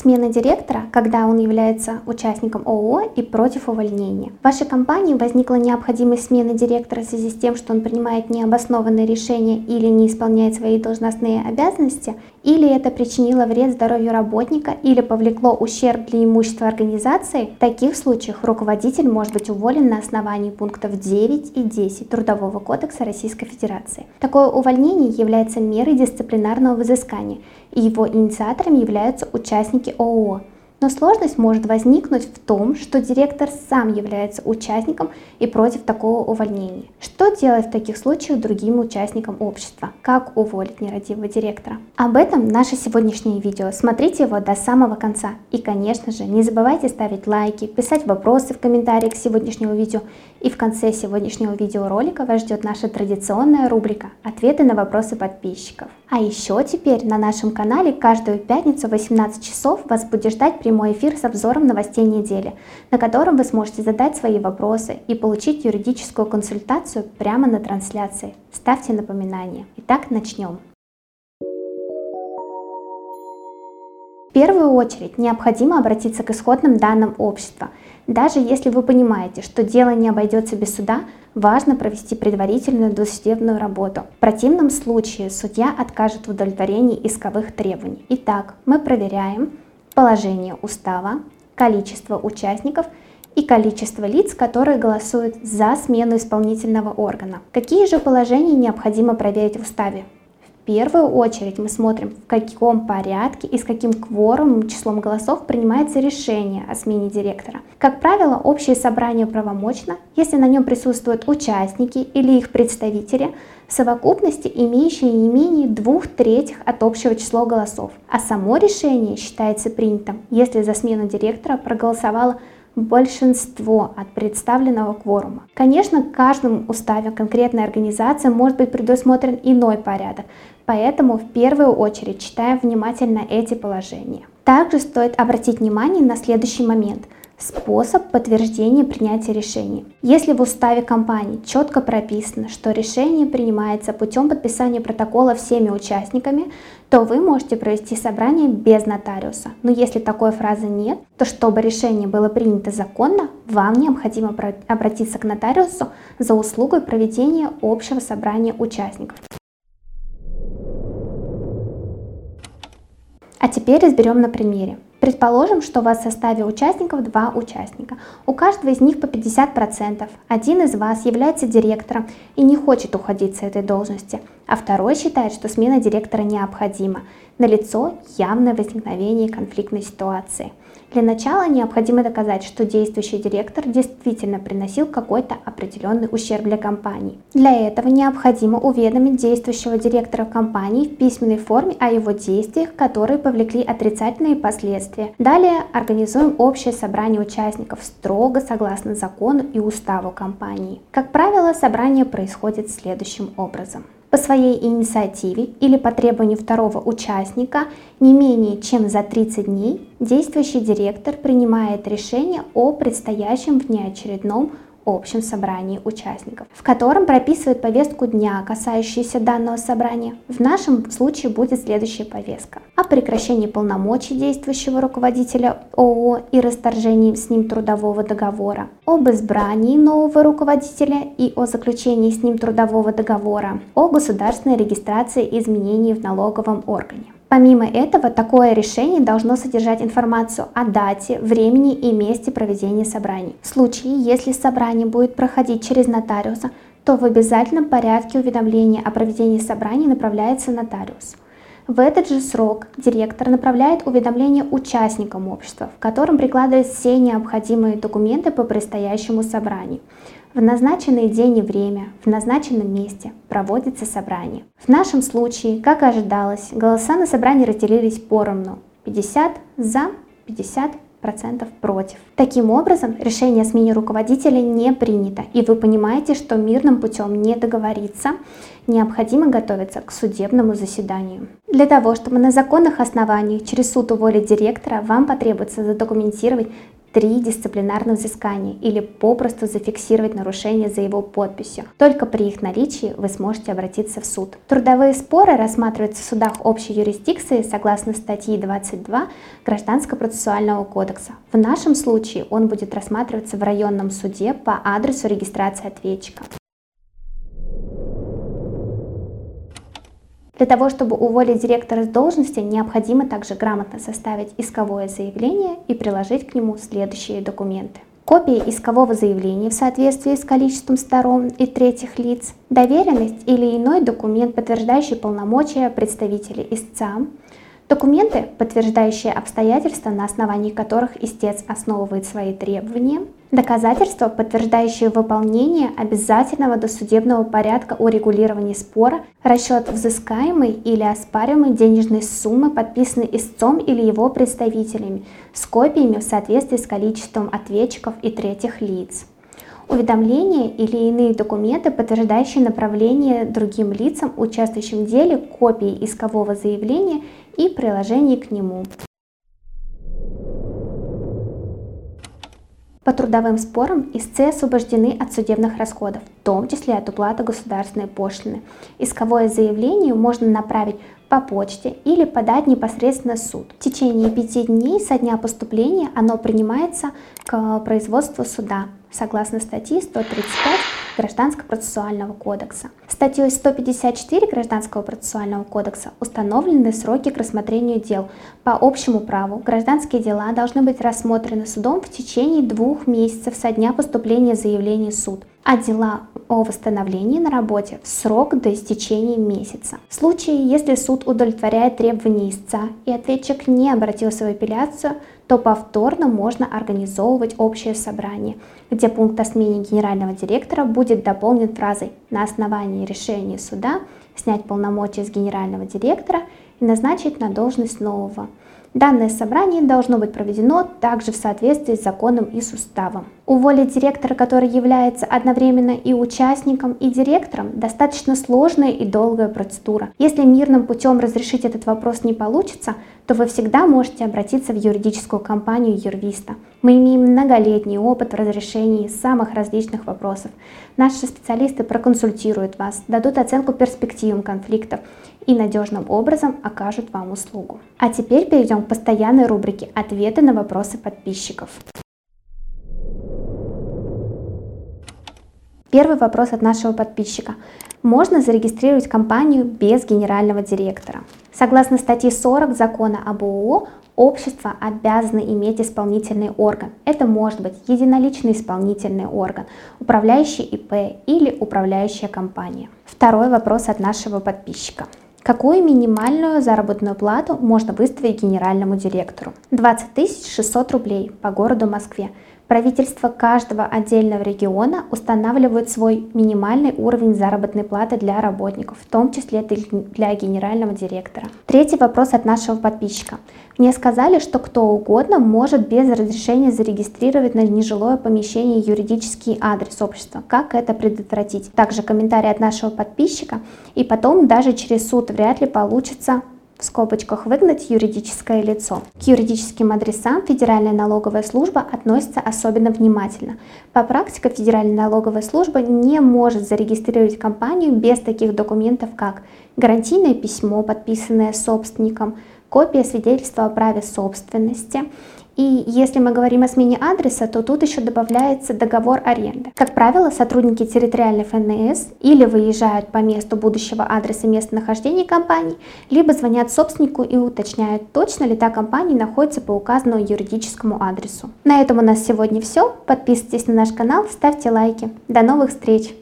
смена директора, когда он является участником ООО и против увольнения. В вашей компании возникла необходимость смены директора в связи с тем, что он принимает необоснованные решения или не исполняет свои должностные обязанности, или это причинило вред здоровью работника или повлекло ущерб для имущества организации, в таких случаях руководитель может быть уволен на основании пунктов 9 и 10 Трудового кодекса Российской Федерации. Такое увольнение является мерой дисциплинарного взыскания, и его инициаторами являются участники ООО. Но сложность может возникнуть в том, что директор сам является участником и против такого увольнения. Что делать в таких случаях другим участникам общества? Как уволить нерадивого директора? Об этом наше сегодняшнее видео. Смотрите его до самого конца. И, конечно же, не забывайте ставить лайки, писать вопросы в комментариях к сегодняшнему видео. И в конце сегодняшнего видеоролика вас ждет наша традиционная рубрика «Ответы на вопросы подписчиков». А еще теперь на нашем канале каждую пятницу в 18 часов вас будет ждать прямой эфир с обзором новостей недели, на котором вы сможете задать свои вопросы и получить юридическую консультацию прямо на трансляции. Ставьте напоминания. Итак, начнем. В первую очередь необходимо обратиться к исходным данным общества. Даже если вы понимаете, что дело не обойдется без суда, важно провести предварительную досудебную работу. В противном случае судья откажет в удовлетворении исковых требований. Итак, мы проверяем положение устава, количество участников и количество лиц, которые голосуют за смену исполнительного органа. Какие же положения необходимо проверить в уставе? первую очередь мы смотрим, в каком порядке и с каким кворумом, числом голосов принимается решение о смене директора. Как правило, общее собрание правомочно, если на нем присутствуют участники или их представители, в совокупности имеющие не менее двух третьих от общего числа голосов. А само решение считается принятым, если за смену директора проголосовало большинство от представленного кворума. Конечно, в каждом уставе конкретной организации может быть предусмотрен иной порядок, поэтому в первую очередь читаем внимательно эти положения. Также стоит обратить внимание на следующий момент – Способ подтверждения принятия решений. Если в уставе компании четко прописано, что решение принимается путем подписания протокола всеми участниками, то вы можете провести собрание без нотариуса. Но если такой фразы нет, то чтобы решение было принято законно, вам необходимо обратиться к нотариусу за услугой проведения общего собрания участников. А теперь разберем на примере. Предположим, что у вас в составе участников два участника. У каждого из них по 50%. Один из вас является директором и не хочет уходить с этой должности, а второй считает, что смена директора необходима. Налицо явное возникновение конфликтной ситуации. Для начала необходимо доказать, что действующий директор действительно приносил какой-то определенный ущерб для компании. Для этого необходимо уведомить действующего директора компании в письменной форме о его действиях, которые повлекли отрицательные последствия. Далее организуем общее собрание участников строго согласно закону и уставу компании. Как правило, собрание происходит следующим образом по своей инициативе или по требованию второго участника не менее чем за 30 дней действующий директор принимает решение о предстоящем внеочередном общем собрании участников, в котором прописывает повестку дня, касающуюся данного собрания. В нашем случае будет следующая повестка. О прекращении полномочий действующего руководителя ООО и расторжении с ним трудового договора, об избрании нового руководителя и о заключении с ним трудового договора, о государственной регистрации изменений в налоговом органе. Помимо этого, такое решение должно содержать информацию о дате, времени и месте проведения собраний. В случае, если собрание будет проходить через нотариуса, то в обязательном порядке уведомление о проведении собраний направляется нотариусу. В этот же срок директор направляет уведомление участникам общества, в котором прикладывает все необходимые документы по предстоящему собранию. В назначенный день и время, в назначенном месте проводится собрание. В нашем случае, как и ожидалось, голоса на собрании разделились поровну. 50 за, 50 процентов против. Таким образом, решение о смене руководителя не принято, и вы понимаете, что мирным путем не договориться, необходимо готовиться к судебному заседанию. Для того, чтобы на законных основаниях через суд уволить директора, вам потребуется задокументировать три дисциплинарных взыскания или попросту зафиксировать нарушение за его подписью. Только при их наличии вы сможете обратиться в суд. Трудовые споры рассматриваются в судах общей юрисдикции согласно статьи 22 Гражданского процессуального кодекса. В нашем случае он будет рассматриваться в районном суде по адресу регистрации ответчика. Для того, чтобы уволить директора с должности, необходимо также грамотно составить исковое заявление и приложить к нему следующие документы. Копия искового заявления в соответствии с количеством сторон и третьих лиц, доверенность или иной документ, подтверждающий полномочия представителей истца, Документы, подтверждающие обстоятельства, на основании которых истец основывает свои требования. Доказательства, подтверждающие выполнение обязательного досудебного порядка урегулирования спора, расчет взыскаемой или оспариваемой денежной суммы, подписанной истцом или его представителями, с копиями в соответствии с количеством ответчиков и третьих лиц уведомления или иные документы, подтверждающие направление другим лицам, участвующим в деле, копии искового заявления и приложений к нему. По трудовым спорам истцы освобождены от судебных расходов, в том числе от уплаты государственной пошлины. Исковое заявление можно направить по почте или подать непосредственно в суд. В течение пяти дней со дня поступления оно принимается к производству суда согласно статьи 135 Гражданского процессуального кодекса. Статьей 154 Гражданского процессуального кодекса установлены сроки к рассмотрению дел. По общему праву гражданские дела должны быть рассмотрены судом в течение двух месяцев со дня поступления заявления в суд а дела о восстановлении на работе в срок до истечения месяца. В случае, если суд удовлетворяет требования истца и ответчик не обратился в апелляцию, то повторно можно организовывать общее собрание, где пункт о смене генерального директора будет дополнен фразой «на основании решения суда снять полномочия с генерального директора и назначить на должность нового». Данное собрание должно быть проведено также в соответствии с законом и с уставом. Уволить директора, который является одновременно и участником, и директором, достаточно сложная и долгая процедура. Если мирным путем разрешить этот вопрос не получится, то вы всегда можете обратиться в юридическую компанию юрвиста. Мы имеем многолетний опыт в разрешении самых различных вопросов. Наши специалисты проконсультируют вас, дадут оценку перспективам конфликтов и надежным образом окажут вам услугу. А теперь перейдем к постоянной рубрике «Ответы на вопросы подписчиков». Первый вопрос от нашего подписчика. Можно зарегистрировать компанию без генерального директора? Согласно статье 40 закона об ООО, общество обязано иметь исполнительный орган. Это может быть единоличный исполнительный орган, управляющий ИП или управляющая компания. Второй вопрос от нашего подписчика. Какую минимальную заработную плату можно выставить генеральному директору? 20 600 рублей по городу Москве. Правительство каждого отдельного региона устанавливает свой минимальный уровень заработной платы для работников, в том числе для генерального директора. Третий вопрос от нашего подписчика. Мне сказали, что кто угодно может без разрешения зарегистрировать на нежилое помещение юридический адрес общества. Как это предотвратить? Также комментарий от нашего подписчика. И потом даже через суд вряд ли получится в скобочках выгнать юридическое лицо. К юридическим адресам Федеральная налоговая служба относится особенно внимательно. По практике Федеральная налоговая служба не может зарегистрировать компанию без таких документов, как гарантийное письмо, подписанное собственником, копия свидетельства о праве собственности, и если мы говорим о смене адреса, то тут еще добавляется договор аренды. Как правило, сотрудники территориальной ФНС или выезжают по месту будущего адреса местонахождения компании, либо звонят собственнику и уточняют, точно ли та компания находится по указанному юридическому адресу. На этом у нас сегодня все. Подписывайтесь на наш канал, ставьте лайки. До новых встреч!